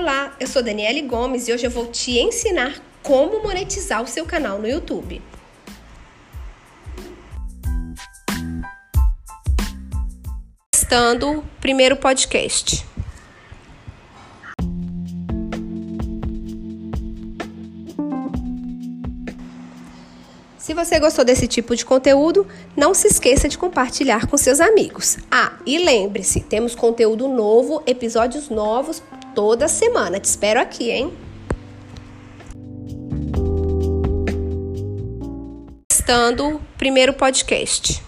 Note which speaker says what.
Speaker 1: Olá, eu sou Daniele Gomes e hoje eu vou te ensinar como monetizar o seu canal no YouTube. Testando o primeiro podcast. Se você gostou desse tipo de conteúdo, não se esqueça de compartilhar com seus amigos. Ah, e lembre-se, temos conteúdo novo, episódios novos toda semana. Te espero aqui, hein? Testando o primeiro podcast.